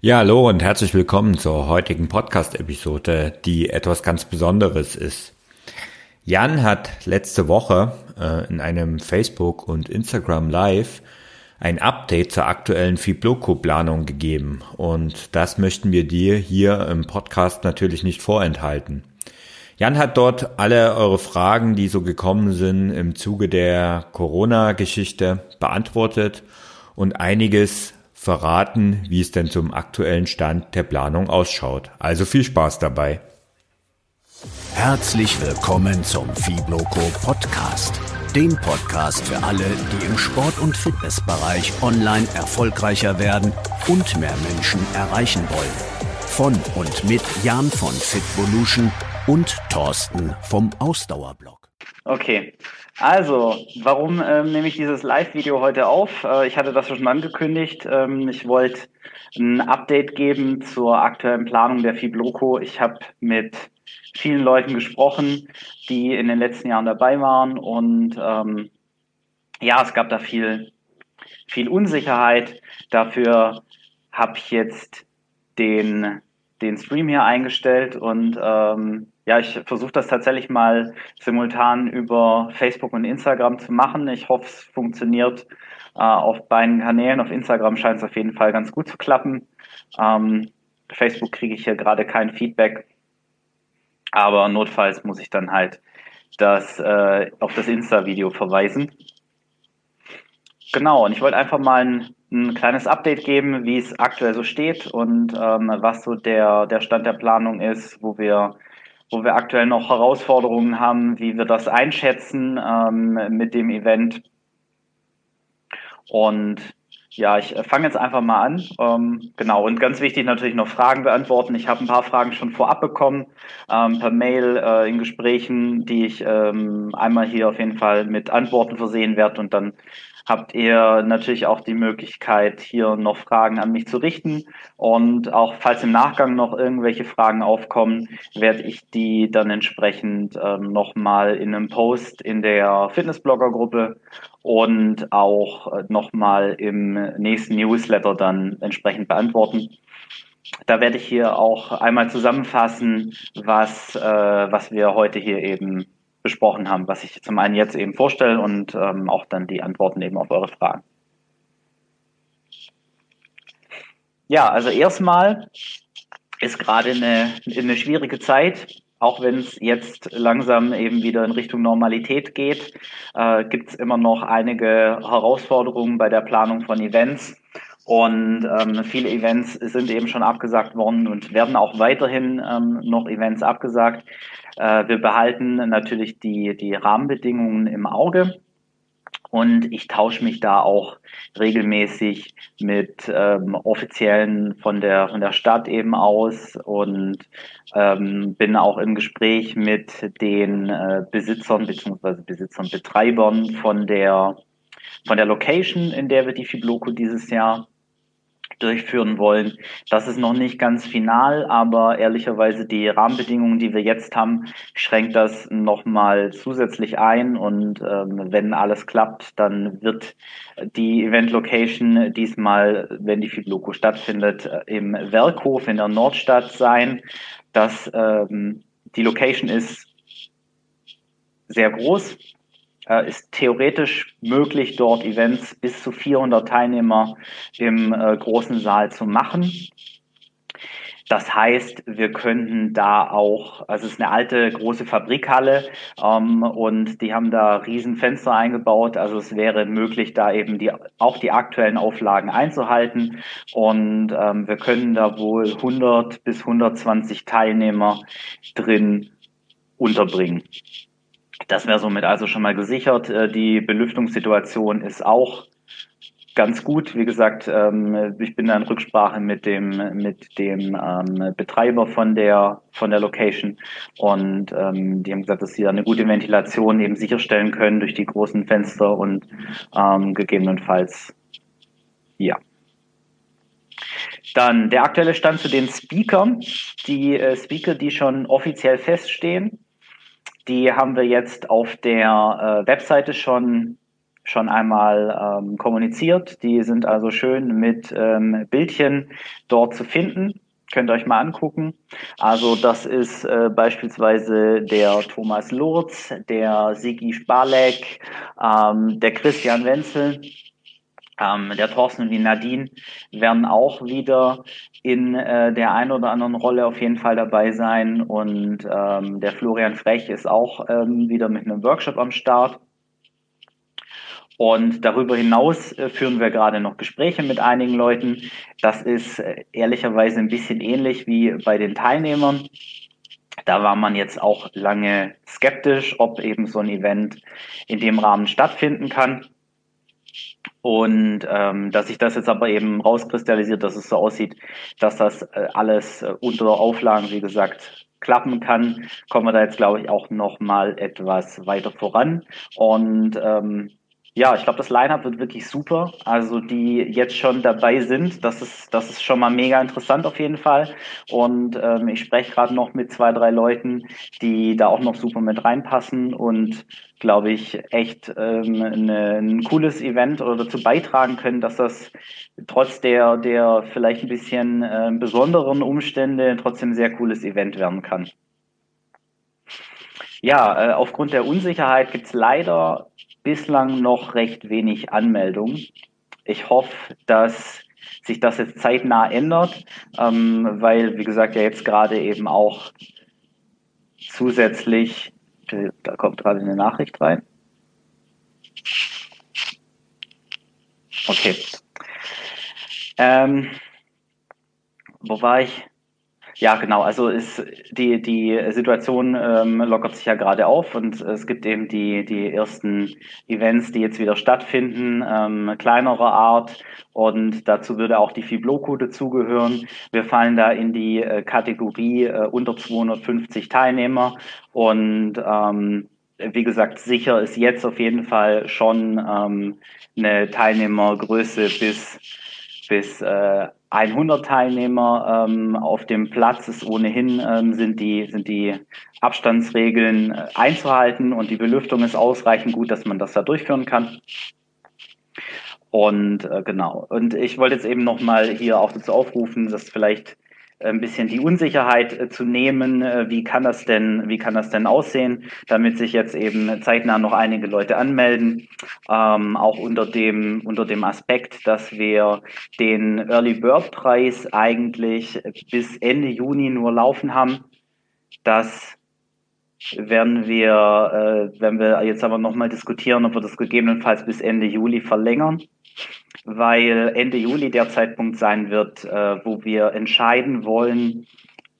Ja, hallo und herzlich willkommen zur heutigen Podcast-Episode, die etwas ganz Besonderes ist. Jan hat letzte Woche äh, in einem Facebook- und Instagram Live ein Update zur aktuellen Fibloco-Planung gegeben und das möchten wir dir hier im Podcast natürlich nicht vorenthalten. Jan hat dort alle eure Fragen, die so gekommen sind im Zuge der Corona-Geschichte beantwortet und einiges verraten, wie es denn zum aktuellen Stand der Planung ausschaut. Also viel Spaß dabei. Herzlich willkommen zum Fibloco Podcast, dem Podcast für alle, die im Sport- und Fitnessbereich online erfolgreicher werden und mehr Menschen erreichen wollen. Von und mit Jan von Fitvolution und Thorsten vom Ausdauerblog. Okay, also, warum ähm, nehme ich dieses Live-Video heute auf? Äh, ich hatte das schon angekündigt. Ähm, ich wollte ein Update geben zur aktuellen Planung der Fibloco. Ich habe mit vielen Leuten gesprochen, die in den letzten Jahren dabei waren und ähm, ja, es gab da viel, viel Unsicherheit. Dafür habe ich jetzt den, den Stream hier eingestellt und ähm, ja, ich versuche das tatsächlich mal simultan über Facebook und Instagram zu machen. Ich hoffe, es funktioniert äh, auf beiden Kanälen. Auf Instagram scheint es auf jeden Fall ganz gut zu klappen. Ähm, Facebook kriege ich hier gerade kein Feedback, aber notfalls muss ich dann halt das äh, auf das Insta-Video verweisen. Genau, und ich wollte einfach mal ein, ein, kleines Update geben, wie es aktuell so steht und ähm, was so der, der Stand der Planung ist, wo wir wo wir aktuell noch Herausforderungen haben, wie wir das einschätzen ähm, mit dem Event. Und ja, ich fange jetzt einfach mal an. Ähm, genau, und ganz wichtig natürlich noch Fragen beantworten. Ich habe ein paar Fragen schon vorab bekommen, ähm, per Mail äh, in Gesprächen, die ich ähm, einmal hier auf jeden Fall mit Antworten versehen werde und dann habt ihr natürlich auch die Möglichkeit, hier noch Fragen an mich zu richten. Und auch falls im Nachgang noch irgendwelche Fragen aufkommen, werde ich die dann entsprechend ähm, nochmal in einem Post in der Fitnessblogger-Gruppe und auch äh, nochmal im nächsten Newsletter dann entsprechend beantworten. Da werde ich hier auch einmal zusammenfassen, was, äh, was wir heute hier eben besprochen haben, was ich zum einen jetzt eben vorstelle und ähm, auch dann die Antworten eben auf eure Fragen. Ja, also erstmal ist gerade eine, eine schwierige Zeit. Auch wenn es jetzt langsam eben wieder in Richtung Normalität geht, äh, gibt es immer noch einige Herausforderungen bei der Planung von Events. Und ähm, viele Events sind eben schon abgesagt worden und werden auch weiterhin ähm, noch Events abgesagt. Äh, wir behalten natürlich die, die Rahmenbedingungen im Auge. Und ich tausche mich da auch regelmäßig mit ähm, Offiziellen von der, von der Stadt eben aus und ähm, bin auch im Gespräch mit den äh, Besitzern beziehungsweise Besitzern, Betreibern von der, von der Location, in der wir die Fibloco dieses Jahr durchführen wollen. Das ist noch nicht ganz final, aber ehrlicherweise die Rahmenbedingungen, die wir jetzt haben, schränkt das nochmal zusätzlich ein. Und ähm, wenn alles klappt, dann wird die Event Location diesmal, wenn die Fibloco stattfindet, im Werkhof in der Nordstadt sein. Das, ähm, die Location ist sehr groß, äh, ist theoretisch möglich, dort Events bis zu 400 Teilnehmer im äh, großen Saal zu machen. Das heißt, wir könnten da auch, also es ist eine alte große Fabrikhalle ähm, und die haben da riesen Fenster eingebaut. Also es wäre möglich, da eben die, auch die aktuellen Auflagen einzuhalten. Und ähm, wir können da wohl 100 bis 120 Teilnehmer drin unterbringen. Das wäre somit also schon mal gesichert. Äh, die Belüftungssituation ist auch ganz gut. Wie gesagt, ähm, ich bin da in Rücksprache mit dem, mit dem ähm, Betreiber von der, von der Location und ähm, die haben gesagt, dass sie da eine gute Ventilation eben sicherstellen können durch die großen Fenster und gegebenenfalls, ja. Dann der aktuelle Stand zu den Speakern. Die äh, Speaker, die schon offiziell feststehen, die haben wir jetzt auf der äh, Webseite schon schon einmal ähm, kommuniziert. Die sind also schön mit ähm, Bildchen dort zu finden. Könnt ihr euch mal angucken. Also das ist äh, beispielsweise der Thomas Lurz, der Sigi Spalek, ähm, der Christian Wenzel, ähm, der Thorsten und die Nadine werden auch wieder in äh, der einen oder anderen Rolle auf jeden Fall dabei sein. Und ähm, der Florian Frech ist auch ähm, wieder mit einem Workshop am Start. Und darüber hinaus äh, führen wir gerade noch Gespräche mit einigen Leuten. Das ist äh, ehrlicherweise ein bisschen ähnlich wie bei den Teilnehmern. Da war man jetzt auch lange skeptisch, ob eben so ein Event in dem Rahmen stattfinden kann. Und ähm, dass sich das jetzt aber eben rauskristallisiert, dass es so aussieht, dass das äh, alles äh, unter Auflagen, wie gesagt, klappen kann, kommen wir da jetzt, glaube ich, auch noch mal etwas weiter voran. Und ähm, ja, ich glaube, das Line-Up wird wirklich super. Also die jetzt schon dabei sind, das ist, das ist schon mal mega interessant auf jeden Fall. Und ähm, ich spreche gerade noch mit zwei, drei Leuten, die da auch noch super mit reinpassen und glaube ich echt ähm, eine, ein cooles Event oder dazu beitragen können, dass das trotz der, der vielleicht ein bisschen äh, besonderen Umstände trotzdem ein sehr cooles Event werden kann. Ja, äh, aufgrund der Unsicherheit gibt es leider bislang noch recht wenig Anmeldungen. Ich hoffe, dass sich das jetzt zeitnah ändert, ähm, weil, wie gesagt, ja jetzt gerade eben auch zusätzlich, da kommt gerade eine Nachricht rein. Okay. Ähm, wo war ich? Ja, genau. Also ist die, die Situation ähm, lockert sich ja gerade auf und es gibt eben die, die ersten Events, die jetzt wieder stattfinden, ähm, kleinerer Art. Und dazu würde auch die Fibloco dazugehören. Wir fallen da in die äh, Kategorie äh, unter 250 Teilnehmer. Und ähm, wie gesagt, sicher ist jetzt auf jeden Fall schon ähm, eine Teilnehmergröße bis bis äh, 100 Teilnehmer ähm, auf dem Platz ist ohnehin ähm, sind die sind die Abstandsregeln äh, einzuhalten und die Belüftung ist ausreichend gut, dass man das da durchführen kann. Und äh, genau. Und ich wollte jetzt eben noch mal hier auch dazu aufrufen, dass vielleicht ein bisschen die Unsicherheit äh, zu nehmen, äh, wie kann das denn, wie kann das denn aussehen, damit sich jetzt eben zeitnah noch einige Leute anmelden, ähm, auch unter dem, unter dem Aspekt, dass wir den Early Bird Preis eigentlich bis Ende Juni nur laufen haben. Das werden wir, äh, werden wir jetzt aber nochmal diskutieren, ob wir das gegebenenfalls bis Ende Juli verlängern weil Ende Juli der Zeitpunkt sein wird, äh, wo wir entscheiden wollen,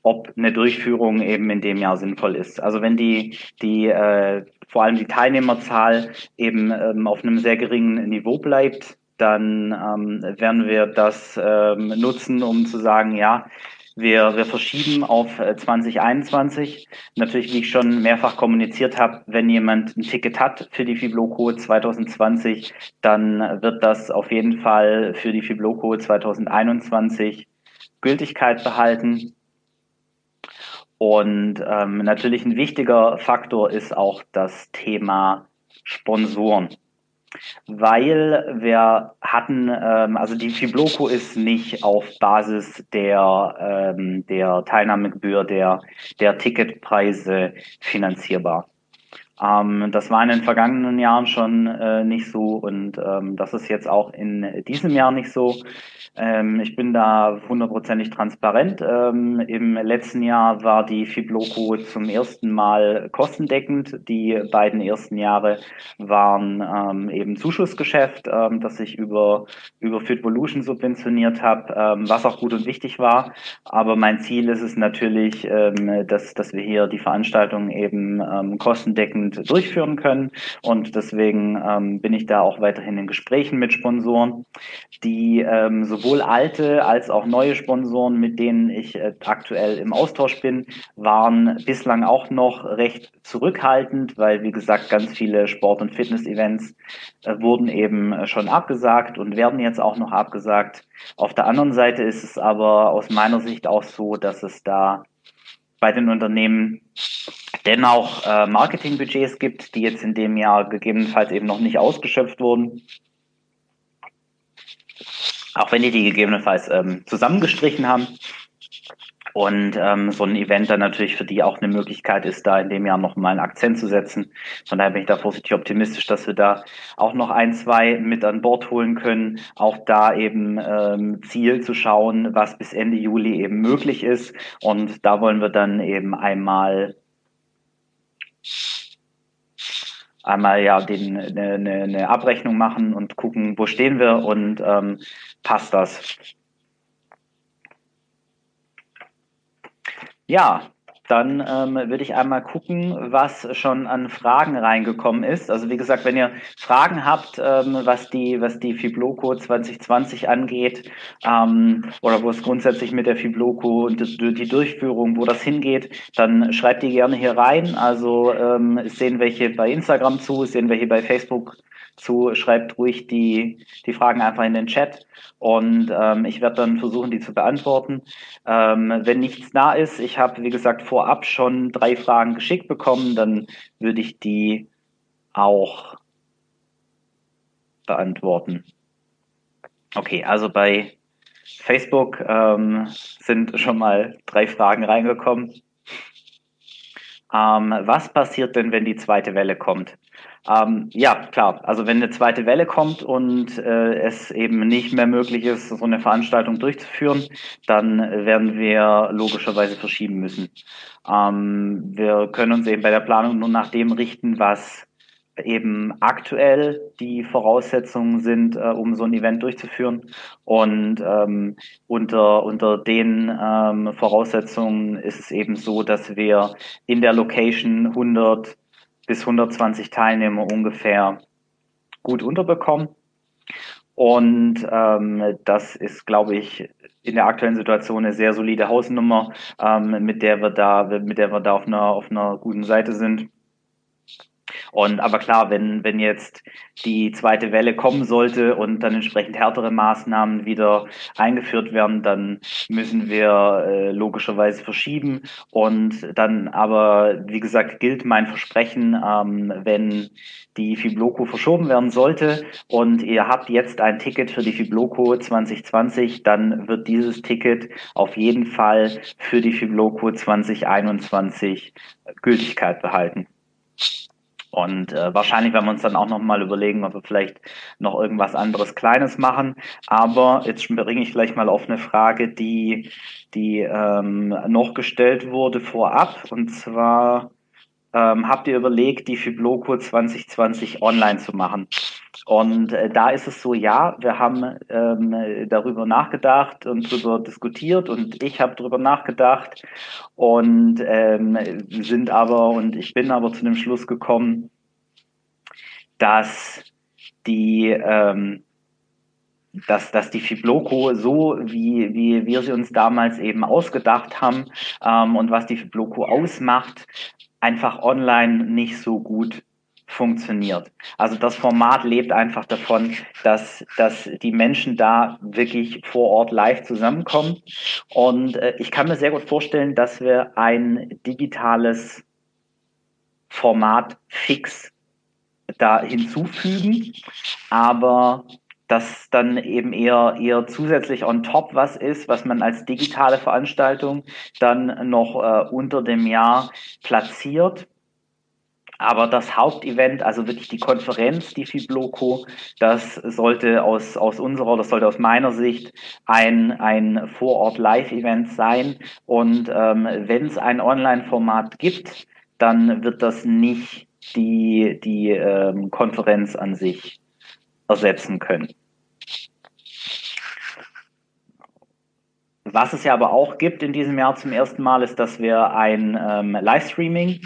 ob eine Durchführung eben in dem Jahr sinnvoll ist. Also wenn die, die äh, vor allem die Teilnehmerzahl eben ähm, auf einem sehr geringen Niveau bleibt, dann ähm, werden wir das ähm, nutzen, um zu sagen, ja, wir, wir verschieben auf 2021. Äh, Natürlich, wie ich schon mehrfach kommuniziert habe, wenn jemand ein Ticket hat für die Fibloco 2020, dann wird das auf jeden Fall für die Fibloco 2021 Gültigkeit behalten. Und ähm, natürlich ein wichtiger Faktor ist auch das Thema Sponsoren weil wir hatten, ähm, also die Fibloco ist nicht auf Basis der, ähm, der Teilnahmegebühr der, der Ticketpreise finanzierbar. Ähm, das war in den vergangenen Jahren schon äh, nicht so und ähm, das ist jetzt auch in diesem Jahr nicht so. Ähm, ich bin da hundertprozentig transparent. Ähm, Im letzten Jahr war die Fibloco zum ersten Mal kostendeckend. Die beiden ersten Jahre waren ähm, eben Zuschussgeschäft, ähm, das ich über, über Fitvolution subventioniert habe, ähm, was auch gut und wichtig war. Aber mein Ziel ist es natürlich, ähm, dass, dass wir hier die Veranstaltung eben ähm, kostendeckend durchführen können. Und deswegen ähm, bin ich da auch weiterhin in Gesprächen mit Sponsoren, die ähm, sowohl sowohl alte als auch neue Sponsoren, mit denen ich äh, aktuell im Austausch bin, waren bislang auch noch recht zurückhaltend, weil wie gesagt ganz viele Sport- und Fitness-Events äh, wurden eben äh, schon abgesagt und werden jetzt auch noch abgesagt. Auf der anderen Seite ist es aber aus meiner Sicht auch so, dass es da bei den Unternehmen dennoch äh, Marketingbudgets gibt, die jetzt in dem Jahr gegebenenfalls eben noch nicht ausgeschöpft wurden. Auch wenn die die gegebenenfalls ähm, zusammengestrichen haben. Und ähm, so ein Event dann natürlich für die auch eine Möglichkeit ist, da in dem Jahr nochmal einen Akzent zu setzen. Von daher bin ich da vorsichtig optimistisch, dass wir da auch noch ein, zwei mit an Bord holen können. Auch da eben ähm, Ziel zu schauen, was bis Ende Juli eben möglich ist. Und da wollen wir dann eben einmal einmal ja den, eine, eine Abrechnung machen und gucken, wo stehen wir und ähm, passt das. Ja, dann ähm, würde ich einmal gucken, was schon an Fragen reingekommen ist. Also wie gesagt, wenn ihr Fragen habt, ähm, was die was die Fibloco 2020 angeht ähm, oder wo es grundsätzlich mit der Fibloco und die Durchführung, wo das hingeht, dann schreibt die gerne hier rein. Also ähm, sehen welche bei Instagram zu, sehen welche bei Facebook zu, schreibt ruhig die, die Fragen einfach in den Chat und ähm, ich werde dann versuchen, die zu beantworten. Ähm, wenn nichts da ist, ich habe, wie gesagt, vorab schon drei Fragen geschickt bekommen, dann würde ich die auch beantworten. Okay, also bei Facebook ähm, sind schon mal drei Fragen reingekommen. Ähm, was passiert denn, wenn die zweite Welle kommt? Ähm, ja, klar. Also wenn eine zweite Welle kommt und äh, es eben nicht mehr möglich ist, so eine Veranstaltung durchzuführen, dann werden wir logischerweise verschieben müssen. Ähm, wir können uns eben bei der Planung nur nach dem richten, was eben aktuell die Voraussetzungen sind, äh, um so ein Event durchzuführen. Und ähm, unter, unter den ähm, Voraussetzungen ist es eben so, dass wir in der Location 100 bis 120 Teilnehmer ungefähr gut unterbekommen. Und ähm, das ist, glaube ich, in der aktuellen Situation eine sehr solide Hausnummer, ähm, mit der wir da, mit der wir da auf einer, auf einer guten Seite sind. Und aber klar, wenn, wenn jetzt die zweite Welle kommen sollte und dann entsprechend härtere Maßnahmen wieder eingeführt werden, dann müssen wir äh, logischerweise verschieben. Und dann aber, wie gesagt, gilt mein Versprechen, ähm, wenn die Fibloco verschoben werden sollte und ihr habt jetzt ein Ticket für die Fibloco 2020, dann wird dieses Ticket auf jeden Fall für die Fibloco 2021 Gültigkeit behalten. Und äh, wahrscheinlich werden wir uns dann auch nochmal überlegen, ob wir vielleicht noch irgendwas anderes Kleines machen. Aber jetzt bringe ich gleich mal auf eine Frage, die, die ähm, noch gestellt wurde vorab. Und zwar ähm, habt ihr überlegt, die Fibloco 2020 online zu machen? Und äh, da ist es so, ja, wir haben ähm, darüber nachgedacht und darüber diskutiert und ich habe darüber nachgedacht und ähm, sind aber und ich bin aber zu dem Schluss gekommen, dass die ähm, dass, dass die Fibloco so, wie, wie wir sie uns damals eben ausgedacht haben ähm, und was die Fibloco ausmacht, einfach online nicht so gut funktioniert. Also das Format lebt einfach davon, dass, dass die Menschen da wirklich vor Ort live zusammenkommen. Und äh, ich kann mir sehr gut vorstellen, dass wir ein digitales Format fix da hinzufügen, aber dass dann eben eher, eher zusätzlich on top was ist, was man als digitale Veranstaltung dann noch äh, unter dem Jahr platziert. Aber das Hauptevent, also wirklich die Konferenz, die Fibloco, das sollte aus, aus unserer, das sollte aus meiner Sicht ein, ein Vorort-Live-Event sein. Und ähm, wenn es ein Online-Format gibt, dann wird das nicht die, die ähm, Konferenz an sich ersetzen können. Was es ja aber auch gibt in diesem Jahr zum ersten Mal, ist, dass wir ein ähm, Livestreaming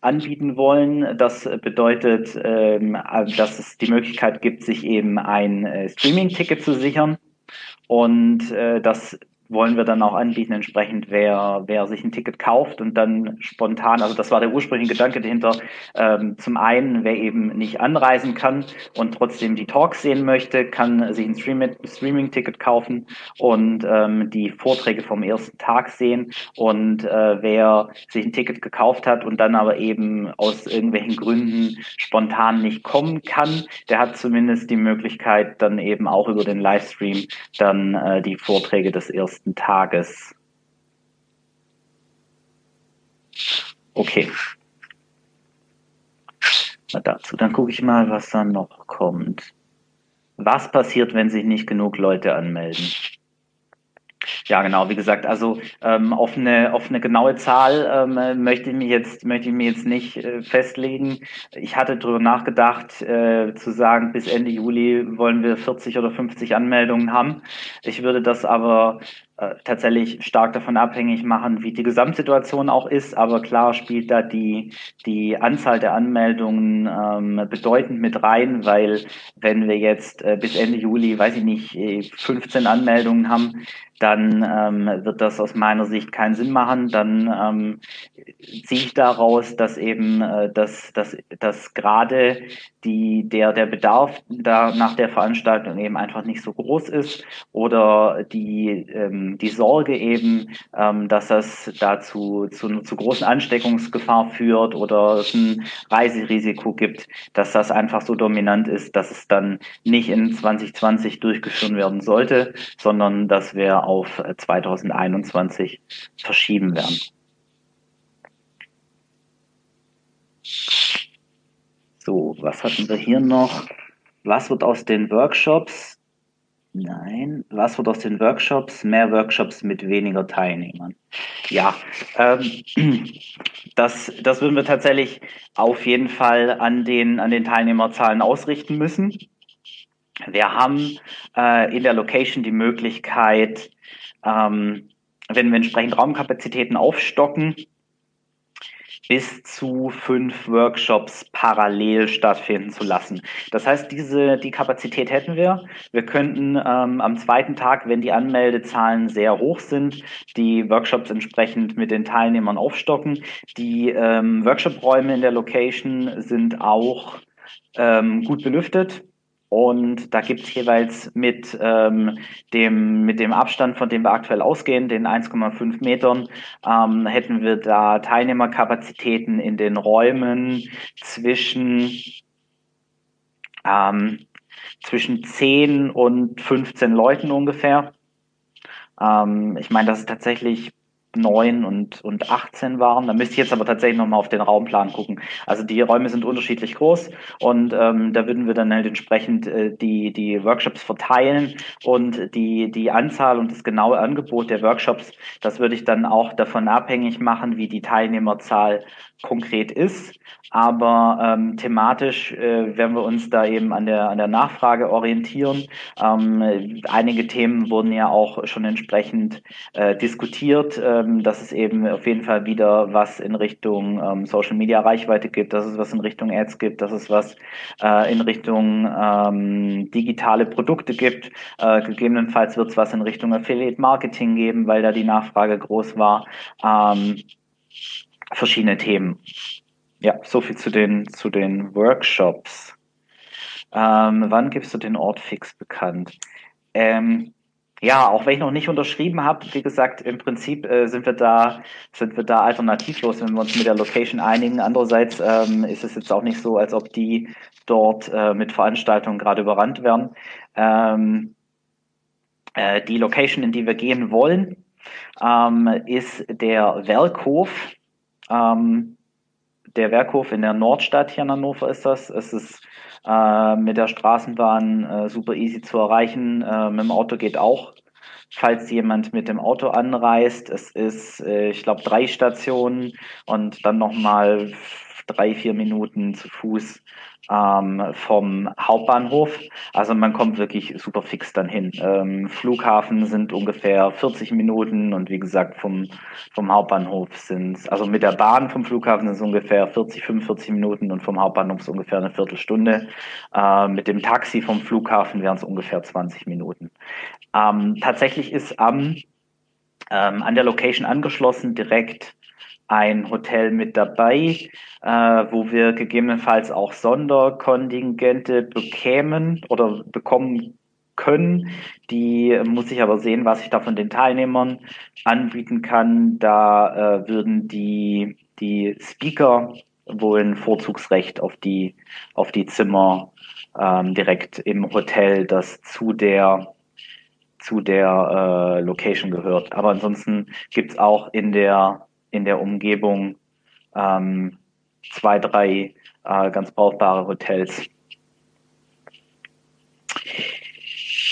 anbieten wollen. Das bedeutet, ähm, dass es die Möglichkeit gibt, sich eben ein äh, Streaming-Ticket zu sichern. Und äh, das wollen wir dann auch anbieten, entsprechend, wer, wer sich ein Ticket kauft und dann spontan, also das war der ursprüngliche Gedanke dahinter, ähm, zum einen, wer eben nicht anreisen kann und trotzdem die Talks sehen möchte, kann sich ein Streaming-Ticket kaufen und ähm, die Vorträge vom ersten Tag sehen. Und äh, wer sich ein Ticket gekauft hat und dann aber eben aus irgendwelchen Gründen spontan nicht kommen kann, der hat zumindest die Möglichkeit, dann eben auch über den Livestream dann äh, die Vorträge des ersten ersten Tages. Okay. Mal dazu. Dann gucke ich mal, was dann noch kommt. Was passiert, wenn sich nicht genug Leute anmelden? Ja, genau, wie gesagt, also ähm, auf, eine, auf eine genaue Zahl ähm, möchte ich mich jetzt, möchte ich mir jetzt nicht äh, festlegen. Ich hatte darüber nachgedacht, äh, zu sagen, bis Ende Juli wollen wir 40 oder 50 Anmeldungen haben. Ich würde das aber tatsächlich stark davon abhängig machen, wie die Gesamtsituation auch ist. Aber klar spielt da die, die Anzahl der Anmeldungen ähm, bedeutend mit rein, weil wenn wir jetzt äh, bis Ende Juli, weiß ich nicht, 15 äh, Anmeldungen haben, dann ähm, wird das aus meiner Sicht keinen Sinn machen. Dann ähm, ziehe ich daraus, dass eben äh, dass, dass, dass gerade die, der, der Bedarf da nach der Veranstaltung eben einfach nicht so groß ist oder die, ähm, die Sorge eben, ähm, dass das dazu zu, zu großen Ansteckungsgefahr führt oder es ein Reiserisiko gibt, dass das einfach so dominant ist, dass es dann nicht in 2020 durchgeführt werden sollte, sondern dass wir auf 2021 verschieben werden. So, was hatten wir hier noch? Was wird aus den Workshops? Nein, was wird aus den Workshops? Mehr Workshops mit weniger Teilnehmern. Ja, ähm, das, das würden wir tatsächlich auf jeden Fall an den, an den Teilnehmerzahlen ausrichten müssen. Wir haben äh, in der Location die Möglichkeit, ähm, wenn wir entsprechend Raumkapazitäten aufstocken, bis zu fünf Workshops parallel stattfinden zu lassen. Das heißt, diese die Kapazität hätten wir. Wir könnten ähm, am zweiten Tag, wenn die Anmeldezahlen sehr hoch sind, die Workshops entsprechend mit den Teilnehmern aufstocken. Die ähm, Workshop-Räume in der Location sind auch ähm, gut belüftet. Und da gibt es jeweils mit, ähm, dem, mit dem Abstand, von dem wir aktuell ausgehen, den 1,5 Metern, ähm, hätten wir da Teilnehmerkapazitäten in den Räumen zwischen, ähm, zwischen 10 und 15 Leuten ungefähr. Ähm, ich meine, das ist tatsächlich 9 und, und 18 waren. Da müsste ich jetzt aber tatsächlich nochmal auf den Raumplan gucken. Also die Räume sind unterschiedlich groß und ähm, da würden wir dann halt entsprechend äh, die, die Workshops verteilen und die, die Anzahl und das genaue Angebot der Workshops, das würde ich dann auch davon abhängig machen, wie die Teilnehmerzahl konkret ist. Aber ähm, thematisch äh, werden wir uns da eben an der, an der Nachfrage orientieren. Ähm, einige Themen wurden ja auch schon entsprechend äh, diskutiert, ähm, dass es eben auf jeden Fall wieder was in Richtung ähm, Social Media Reichweite gibt, dass es was in Richtung Ads gibt, dass es was äh, in Richtung ähm, digitale Produkte gibt. Äh, gegebenenfalls wird es was in Richtung Affiliate Marketing geben, weil da die Nachfrage groß war. Ähm, verschiedene Themen. Ja, so viel zu den, zu den Workshops. Ähm, wann gibst du den Ort fix bekannt? Ähm, ja, auch wenn ich noch nicht unterschrieben habe, wie gesagt, im Prinzip äh, sind wir da sind wir da alternativlos, wenn wir uns mit der Location einigen. Andererseits ähm, ist es jetzt auch nicht so, als ob die dort äh, mit Veranstaltungen gerade überrannt werden. Ähm, äh, die Location, in die wir gehen wollen, ähm, ist der Werkhof ähm, der Werkhof in der Nordstadt hier in Hannover ist das. Es ist äh, mit der Straßenbahn äh, super easy zu erreichen. Äh, mit dem Auto geht auch, falls jemand mit dem Auto anreist. Es ist, äh, ich glaube, drei Stationen und dann nochmal drei, vier Minuten zu Fuß ähm, vom Hauptbahnhof. Also man kommt wirklich super fix dann hin. Ähm, Flughafen sind ungefähr 40 Minuten und wie gesagt vom, vom Hauptbahnhof sind also mit der Bahn vom Flughafen sind es ungefähr 40, 45 Minuten und vom Hauptbahnhof ist ungefähr eine Viertelstunde. Äh, mit dem Taxi vom Flughafen wären es ungefähr 20 Minuten. Ähm, tatsächlich ist am ähm, an der Location angeschlossen direkt ein Hotel mit dabei, äh, wo wir gegebenenfalls auch Sonderkontingente bekämen oder bekommen können. Die muss ich aber sehen, was ich da von den Teilnehmern anbieten kann. Da äh, würden die, die Speaker wohl ein Vorzugsrecht auf die, auf die Zimmer ähm, direkt im Hotel, das zu der zu der äh, Location gehört. Aber ansonsten gibt's auch in der in der Umgebung ähm, zwei, drei äh, ganz brauchbare Hotels.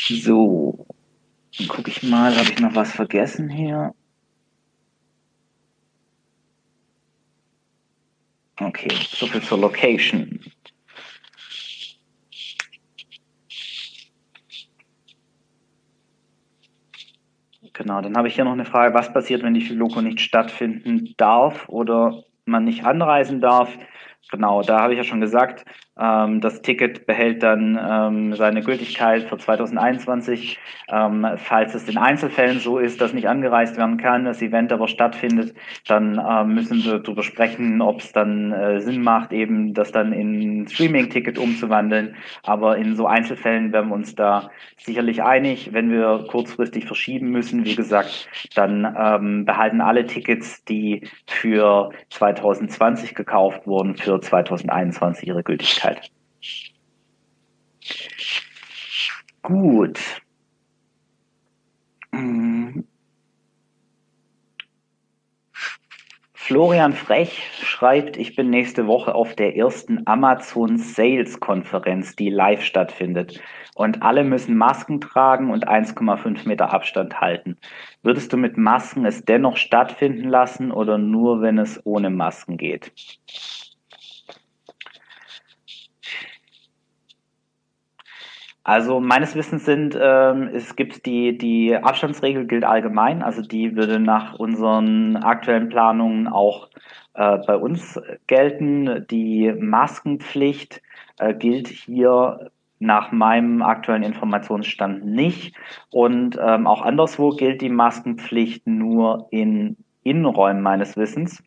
So, dann gucke ich mal, habe ich noch was vergessen hier? Okay, so viel zur Location. Genau, dann habe ich hier noch eine Frage, was passiert, wenn die Filoko nicht stattfinden darf oder man nicht anreisen darf? Genau, da habe ich ja schon gesagt, das Ticket behält dann ähm, seine Gültigkeit für 2021. Ähm, falls es in Einzelfällen so ist, dass nicht angereist werden kann, das Event aber stattfindet, dann müssen wir darüber sprechen, ob es dann äh, Sinn macht, eben das dann in Streaming-Ticket umzuwandeln. Aber in so Einzelfällen werden wir uns da sicherlich einig. Wenn wir kurzfristig verschieben müssen, wie gesagt, dann ähm, behalten alle Tickets, die für 2020 gekauft wurden, für 2021 ihre Gültigkeit. Gut. Mhm. Florian Frech schreibt, ich bin nächste Woche auf der ersten Amazon Sales Konferenz, die live stattfindet. Und alle müssen Masken tragen und 1,5 Meter Abstand halten. Würdest du mit Masken es dennoch stattfinden lassen oder nur, wenn es ohne Masken geht? Also meines Wissens sind, ähm, es gibt die, die Abstandsregel gilt allgemein, also die würde nach unseren aktuellen Planungen auch äh, bei uns gelten. Die Maskenpflicht äh, gilt hier nach meinem aktuellen Informationsstand nicht. Und ähm, auch anderswo gilt die Maskenpflicht nur in Innenräumen meines Wissens.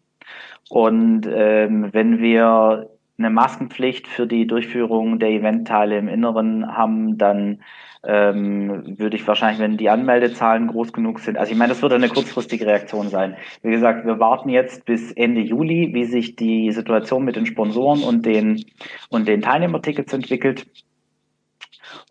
Und ähm, wenn wir eine Maskenpflicht für die Durchführung der Eventteile im Inneren haben, dann ähm, würde ich wahrscheinlich, wenn die Anmeldezahlen groß genug sind, also ich meine, das wird eine kurzfristige Reaktion sein. Wie gesagt, wir warten jetzt bis Ende Juli, wie sich die Situation mit den Sponsoren und den und den Teilnehmertickets entwickelt.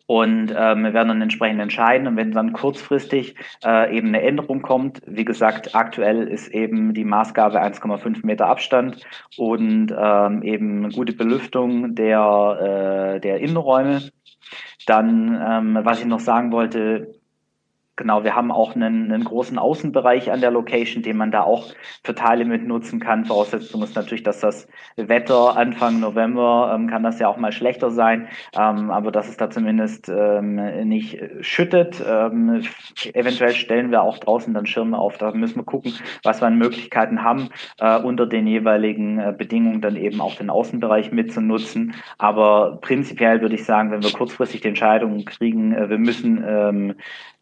Und ähm, wir werden dann entsprechend entscheiden. Und wenn dann kurzfristig äh, eben eine Änderung kommt, wie gesagt, aktuell ist eben die Maßgabe 1,5 Meter Abstand und ähm, eben gute Belüftung der, äh, der Innenräume. Dann, ähm, was ich noch sagen wollte, Genau, wir haben auch einen, einen großen Außenbereich an der Location, den man da auch für Teile mit nutzen kann. Voraussetzung ist natürlich, dass das Wetter Anfang November ähm, kann das ja auch mal schlechter sein, ähm, aber dass es da zumindest ähm, nicht schüttet. Ähm, eventuell stellen wir auch draußen dann Schirme auf. Da müssen wir gucken, was wir an Möglichkeiten haben, äh, unter den jeweiligen äh, Bedingungen dann eben auch den Außenbereich mitzunutzen. Aber prinzipiell würde ich sagen, wenn wir kurzfristig die Entscheidungen kriegen, äh, wir müssen ähm,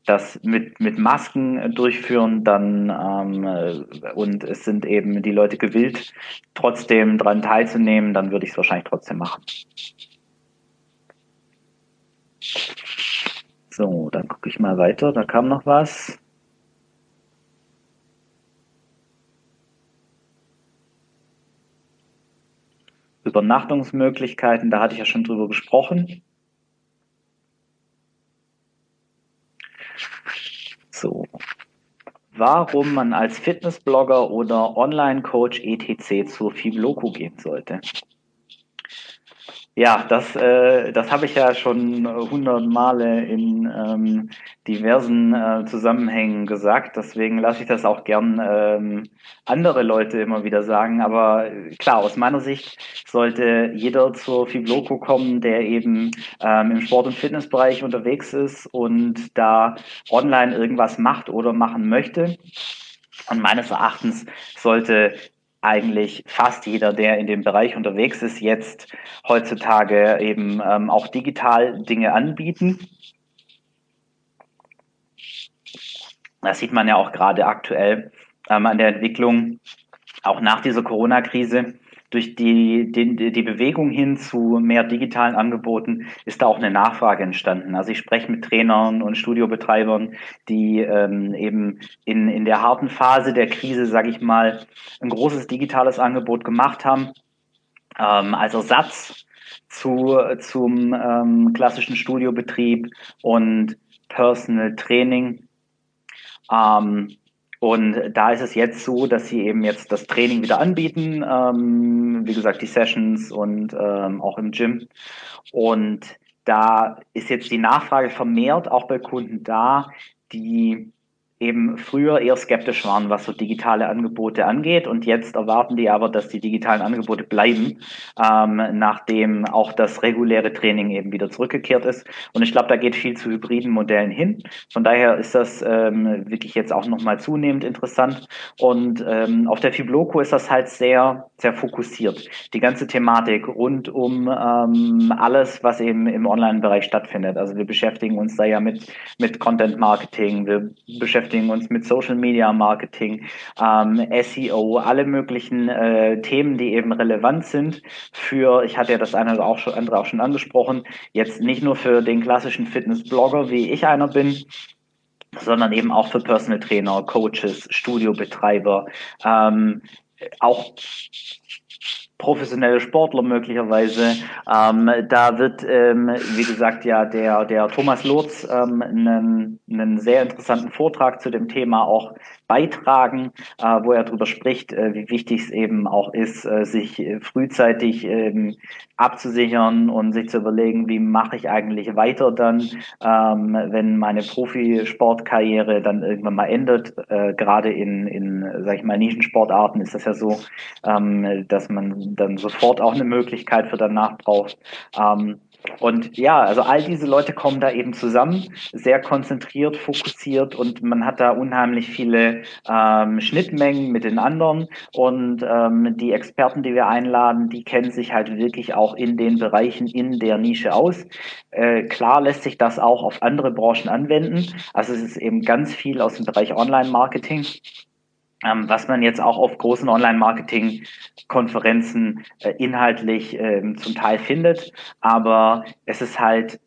das mit, mit Masken durchführen, dann ähm, äh, und es sind eben die Leute gewillt, trotzdem daran teilzunehmen, dann würde ich es wahrscheinlich trotzdem machen. So, dann gucke ich mal weiter. Da kam noch was. Übernachtungsmöglichkeiten, da hatte ich ja schon drüber gesprochen. So. Warum man als Fitnessblogger oder Online-Coach etc. zur Fibloco gehen sollte. Ja, das, äh, das habe ich ja schon hundert Male in ähm, diversen äh, Zusammenhängen gesagt. Deswegen lasse ich das auch gern ähm, andere Leute immer wieder sagen. Aber klar, aus meiner Sicht sollte jeder zur Fibloco kommen, der eben ähm, im Sport- und Fitnessbereich unterwegs ist und da online irgendwas macht oder machen möchte. Und meines Erachtens sollte eigentlich fast jeder, der in dem Bereich unterwegs ist, jetzt heutzutage eben ähm, auch digital Dinge anbieten. Das sieht man ja auch gerade aktuell ähm, an der Entwicklung, auch nach dieser Corona-Krise. Durch die, die, die Bewegung hin zu mehr digitalen Angeboten ist da auch eine Nachfrage entstanden. Also ich spreche mit Trainern und Studiobetreibern, die ähm, eben in, in der harten Phase der Krise, sage ich mal, ein großes digitales Angebot gemacht haben ähm, als Ersatz zu, zum ähm, klassischen Studiobetrieb und Personal Training. Ähm, und da ist es jetzt so, dass sie eben jetzt das Training wieder anbieten, ähm, wie gesagt, die Sessions und ähm, auch im Gym. Und da ist jetzt die Nachfrage vermehrt auch bei Kunden da, die eben früher eher skeptisch waren, was so digitale Angebote angeht. Und jetzt erwarten die aber, dass die digitalen Angebote bleiben, ähm, nachdem auch das reguläre Training eben wieder zurückgekehrt ist. Und ich glaube, da geht viel zu hybriden Modellen hin. Von daher ist das ähm, wirklich jetzt auch nochmal zunehmend interessant. Und ähm, auf der Fibloco ist das halt sehr, sehr fokussiert. Die ganze Thematik rund um ähm, alles, was eben im Online-Bereich stattfindet. Also wir beschäftigen uns da ja mit, mit Content Marketing, wir beschäftigen beschäftigen uns mit Social Media Marketing, ähm, SEO, alle möglichen äh, Themen, die eben relevant sind für, ich hatte ja das eine oder auch schon, andere auch schon angesprochen, jetzt nicht nur für den klassischen Fitness-Blogger, wie ich einer bin, sondern eben auch für Personal Trainer, Coaches, Studiobetreiber, ähm, auch professionelle Sportler möglicherweise. Ähm, da wird, ähm, wie gesagt, ja der, der Thomas Lurz ähm, einen, einen sehr interessanten Vortrag zu dem Thema auch beitragen, äh, wo er darüber spricht, äh, wie wichtig es eben auch ist, äh, sich frühzeitig ähm, abzusichern und sich zu überlegen, wie mache ich eigentlich weiter dann, ähm, wenn meine Profisportkarriere dann irgendwann mal endet. Äh, Gerade in, in, sag ich mal, Nischensportarten ist das ja so, ähm, dass man dann sofort auch eine Möglichkeit für danach braucht. Ähm, und ja, also all diese Leute kommen da eben zusammen, sehr konzentriert, fokussiert und man hat da unheimlich viele ähm, Schnittmengen mit den anderen und ähm, die Experten, die wir einladen, die kennen sich halt wirklich auch in den Bereichen in der Nische aus. Äh, klar lässt sich das auch auf andere Branchen anwenden. Also es ist eben ganz viel aus dem Bereich Online-Marketing was man jetzt auch auf großen Online-Marketing-Konferenzen äh, inhaltlich ähm, zum Teil findet. Aber es ist halt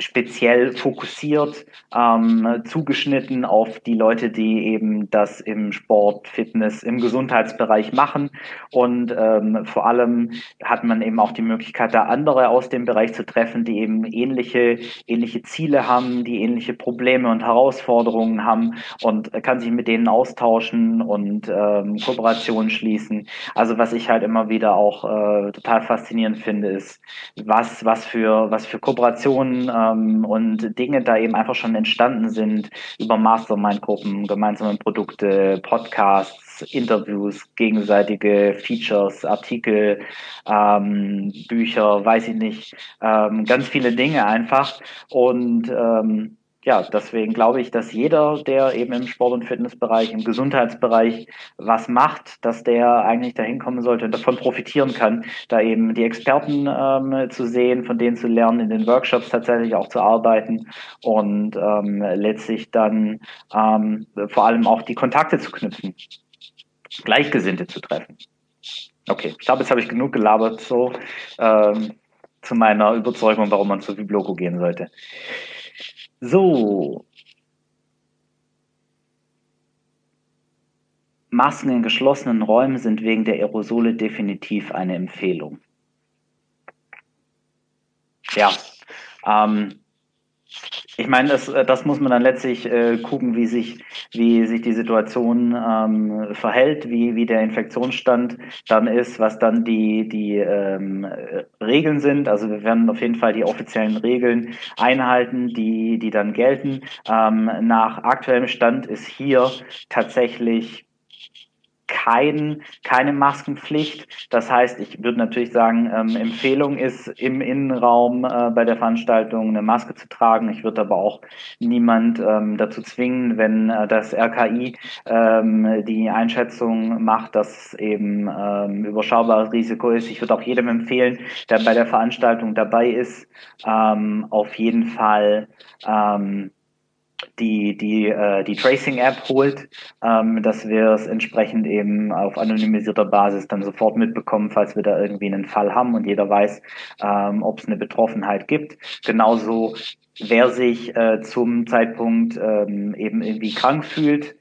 speziell fokussiert, ähm, zugeschnitten auf die Leute, die eben das im Sport, Fitness, im Gesundheitsbereich machen. Und ähm, vor allem hat man eben auch die Möglichkeit, da andere aus dem Bereich zu treffen, die eben ähnliche, ähnliche Ziele haben, die ähnliche Probleme und Herausforderungen haben und kann sich mit denen austauschen und ähm, Kooperationen schließen. Also was ich halt immer wieder auch äh, total faszinierend finde, ist, was, was für, was für Kooperationen äh, ähm, und Dinge da eben einfach schon entstanden sind über Mastermind-Gruppen, gemeinsame Produkte, Podcasts, Interviews, gegenseitige Features, Artikel, ähm, Bücher, weiß ich nicht, ähm, ganz viele Dinge einfach. Und ähm, ja, deswegen glaube ich, dass jeder, der eben im Sport- und Fitnessbereich, im Gesundheitsbereich was macht, dass der eigentlich dahin kommen sollte und davon profitieren kann, da eben die Experten ähm, zu sehen, von denen zu lernen, in den Workshops tatsächlich auch zu arbeiten und ähm, letztlich dann ähm, vor allem auch die Kontakte zu knüpfen, Gleichgesinnte zu treffen. Okay, ich glaube, jetzt habe ich genug gelabert so ähm, zu meiner Überzeugung, warum man zu Bibloco gehen sollte. So. Masken in geschlossenen Räumen sind wegen der Aerosole definitiv eine Empfehlung. Ja, ähm, ich meine, das, äh, das muss man dann letztlich äh, gucken, wie sich, wie sich die Situation ähm, verhält, wie, wie der Infektionsstand dann ist, was dann die, die ähm, Regeln sind. Also wir werden auf jeden Fall die offiziellen Regeln einhalten, die, die dann gelten. Ähm, nach aktuellem Stand ist hier tatsächlich kein, keine Maskenpflicht. Das heißt, ich würde natürlich sagen, ähm, Empfehlung ist im Innenraum äh, bei der Veranstaltung eine Maske zu tragen. Ich würde aber auch niemand ähm, dazu zwingen, wenn äh, das RKI ähm, die Einschätzung macht, dass eben ähm, überschaubares Risiko ist. Ich würde auch jedem empfehlen, der bei der Veranstaltung dabei ist, ähm, auf jeden Fall ähm, die, die, äh, die Tracing-App holt, ähm, dass wir es entsprechend eben auf anonymisierter Basis dann sofort mitbekommen, falls wir da irgendwie einen Fall haben und jeder weiß, ähm, ob es eine Betroffenheit gibt. Genauso wer sich äh, zum Zeitpunkt ähm, eben irgendwie krank fühlt,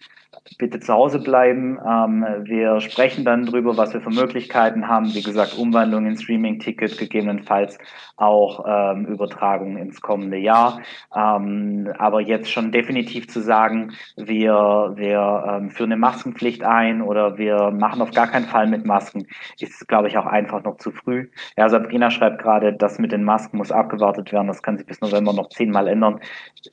bitte zu Hause bleiben. Ähm, wir sprechen dann drüber, was wir für Möglichkeiten haben. Wie gesagt, Umwandlung in Streaming-Ticket, gegebenenfalls auch ähm, Übertragung ins kommende Jahr. Ähm, aber jetzt schon definitiv zu sagen, wir, wir ähm, führen eine Maskenpflicht ein oder wir machen auf gar keinen Fall mit Masken, ist, glaube ich, auch einfach noch zu früh. Ja, Sabrina schreibt gerade, das mit den Masken muss abgewartet werden. Das kann sich bis November noch zehnmal ändern.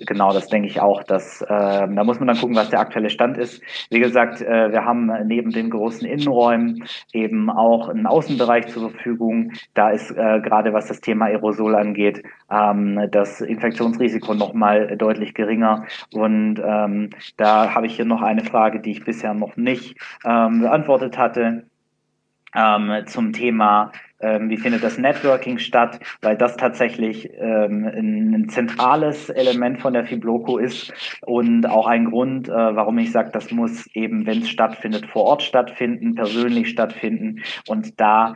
Genau, das denke ich auch. Dass, äh, da muss man dann gucken, was der aktuelle Stand ist. Wie gesagt, äh, wir haben neben den großen Innenräumen eben auch einen Außenbereich zur Verfügung. Da ist äh, gerade was das Thema Aerosol angeht, ähm, das Infektionsrisiko nochmal deutlich geringer. Und ähm, da habe ich hier noch eine Frage, die ich bisher noch nicht ähm, beantwortet hatte ähm, zum Thema ähm, wie findet das Networking statt, weil das tatsächlich ähm, ein, ein, zentrales Element von der Fibloco ist und auch ein Grund, äh, warum ich sage, das muss eben, wenn es stattfindet, vor Ort stattfinden, persönlich stattfinden. Und da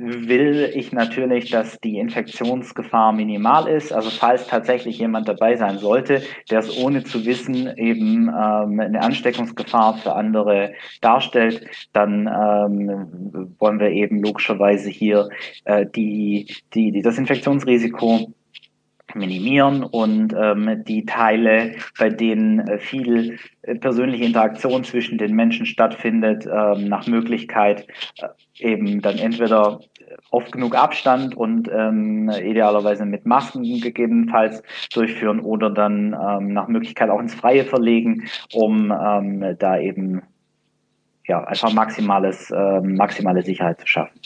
will ich natürlich, dass die Infektionsgefahr minimal ist. Also falls tatsächlich jemand dabei sein sollte, der es ohne zu wissen eben ähm, eine Ansteckungsgefahr für andere darstellt, dann ähm, wollen wir eben logischerweise hier äh, die, die, die, das Infektionsrisiko minimieren und ähm, die Teile, bei denen äh, viel äh, persönliche Interaktion zwischen den Menschen stattfindet, ähm, nach Möglichkeit äh, eben dann entweder oft genug Abstand und ähm, idealerweise mit Masken gegebenenfalls durchführen oder dann ähm, nach Möglichkeit auch ins Freie verlegen, um ähm, da eben ja einfach maximales äh, maximale Sicherheit zu schaffen.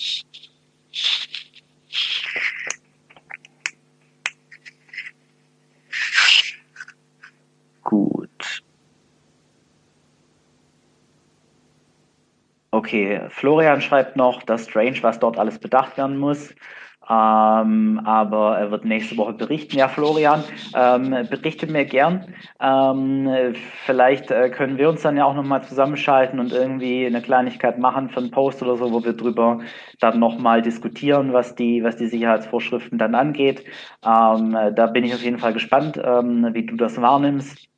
Okay, Florian schreibt noch, dass Strange, was dort alles bedacht werden muss. Ähm, aber er wird nächste Woche berichten. Ja, Florian, ähm, berichte mir gern. Ähm, vielleicht äh, können wir uns dann ja auch nochmal zusammenschalten und irgendwie eine Kleinigkeit machen für einen Post oder so, wo wir drüber dann nochmal diskutieren, was die, was die Sicherheitsvorschriften dann angeht. Ähm, da bin ich auf jeden Fall gespannt, ähm, wie du das wahrnimmst.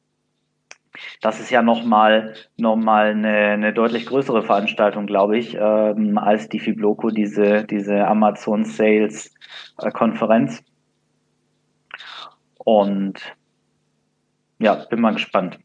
Das ist ja nochmal noch mal eine, eine deutlich größere Veranstaltung, glaube ich, ähm, als die Fibloco, diese, diese Amazon Sales äh, Konferenz. Und ja, bin mal gespannt.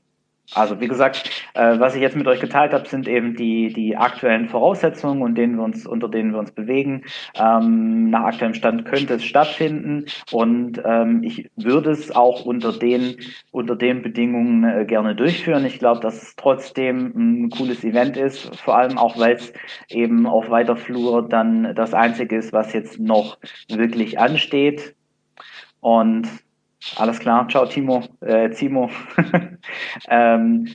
Also wie gesagt, äh, was ich jetzt mit euch geteilt habe, sind eben die, die aktuellen Voraussetzungen und denen wir uns, unter denen wir uns bewegen. Ähm, nach aktuellem Stand könnte es stattfinden und ähm, ich würde es auch unter den, unter den Bedingungen äh, gerne durchführen. Ich glaube, dass es trotzdem ein cooles Event ist, vor allem auch, weil es eben auf weiter Flur dann das Einzige ist, was jetzt noch wirklich ansteht. Und alles klar, ciao Timo, äh, Timo. ähm,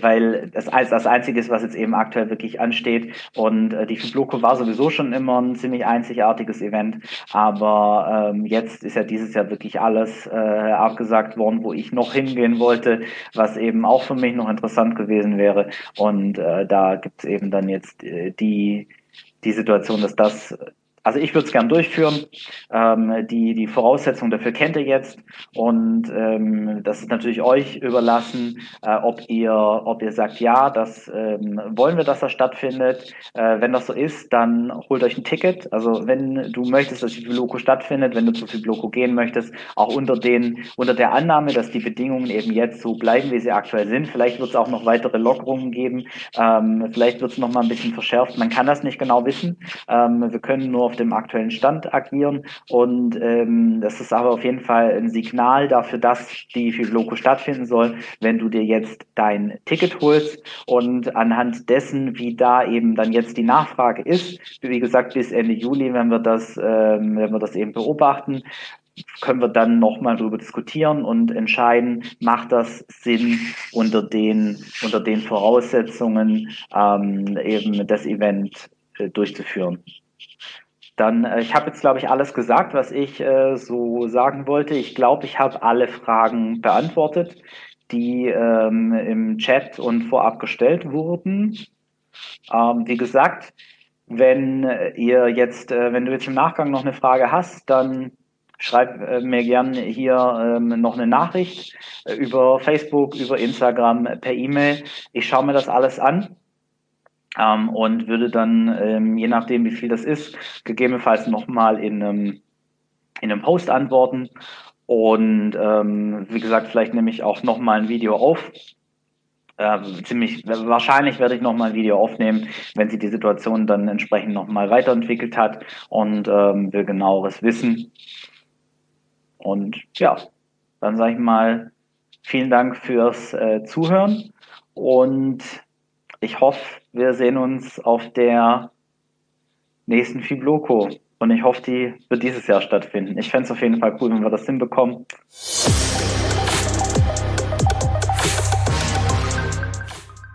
weil das, das Einzige ist, was jetzt eben aktuell wirklich ansteht. Und äh, die Fibloco war sowieso schon immer ein ziemlich einzigartiges Event. Aber ähm, jetzt ist ja dieses Jahr wirklich alles äh, abgesagt worden, wo ich noch hingehen wollte, was eben auch für mich noch interessant gewesen wäre. Und äh, da gibt's eben dann jetzt äh, die die Situation, dass das also ich würde es gern durchführen. Ähm, die, die Voraussetzungen dafür kennt ihr jetzt und ähm, das ist natürlich euch überlassen, äh, ob ihr, ob ihr sagt, ja, das ähm, wollen wir, dass das stattfindet. Äh, wenn das so ist, dann holt euch ein Ticket. Also wenn du möchtest, dass die Loco stattfindet, wenn du zu viel Loco gehen möchtest, auch unter den, unter der Annahme, dass die Bedingungen eben jetzt so bleiben, wie sie aktuell sind. Vielleicht wird es auch noch weitere Lockerungen geben. Ähm, vielleicht wird es noch mal ein bisschen verschärft. Man kann das nicht genau wissen. Ähm, wir können nur auf dem aktuellen Stand agieren. Und ähm, das ist aber auf jeden Fall ein Signal dafür, dass die Loco stattfinden soll, wenn du dir jetzt dein Ticket holst und anhand dessen, wie da eben dann jetzt die Nachfrage ist, wie gesagt, bis Ende Juli, wenn wir das, ähm, wenn wir das eben beobachten, können wir dann nochmal darüber diskutieren und entscheiden, macht das Sinn unter den, unter den Voraussetzungen ähm, eben das Event äh, durchzuführen. Dann, äh, ich habe jetzt, glaube ich, alles gesagt, was ich äh, so sagen wollte. Ich glaube, ich habe alle Fragen beantwortet. die ähm, im Chat und vorab gestellt wurden. Ähm, wie gesagt, wenn ihr jetzt, äh, wenn du jetzt im Nachgang noch eine Frage hast, dann schreib äh, mir gerne hier ähm, noch eine Nachricht äh, über Facebook, über Instagram, per E-Mail. Ich schaue mir das alles an ähm, und würde dann, ähm, je nachdem wie viel das ist, gegebenenfalls nochmal in einem, in einem Post antworten. Und ähm, wie gesagt, vielleicht nehme ich auch nochmal ein Video auf. Ähm, ziemlich wahrscheinlich werde ich nochmal ein Video aufnehmen, wenn sie die Situation dann entsprechend nochmal weiterentwickelt hat und ähm, will genaueres wissen. Und ja, dann sage ich mal vielen Dank fürs äh, Zuhören und ich hoffe, wir sehen uns auf der nächsten Fibloco. Und ich hoffe, die wird dieses Jahr stattfinden. Ich fände es auf jeden Fall cool, wenn wir das hinbekommen.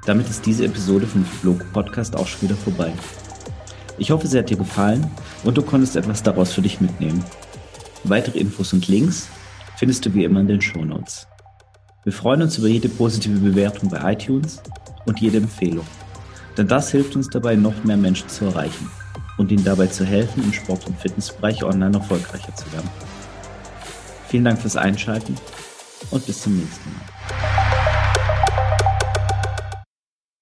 Damit ist diese Episode vom Fibloco Podcast auch schon wieder vorbei. Ich hoffe, sie hat dir gefallen und du konntest etwas daraus für dich mitnehmen. Weitere Infos und Links findest du wie immer in den Shownotes. Wir freuen uns über jede positive Bewertung bei iTunes und jede Empfehlung. Denn das hilft uns dabei, noch mehr Menschen zu erreichen und ihnen dabei zu helfen, im Sport- und Fitnessbereich online erfolgreicher zu werden. Vielen Dank fürs Einschalten und bis zum nächsten Mal.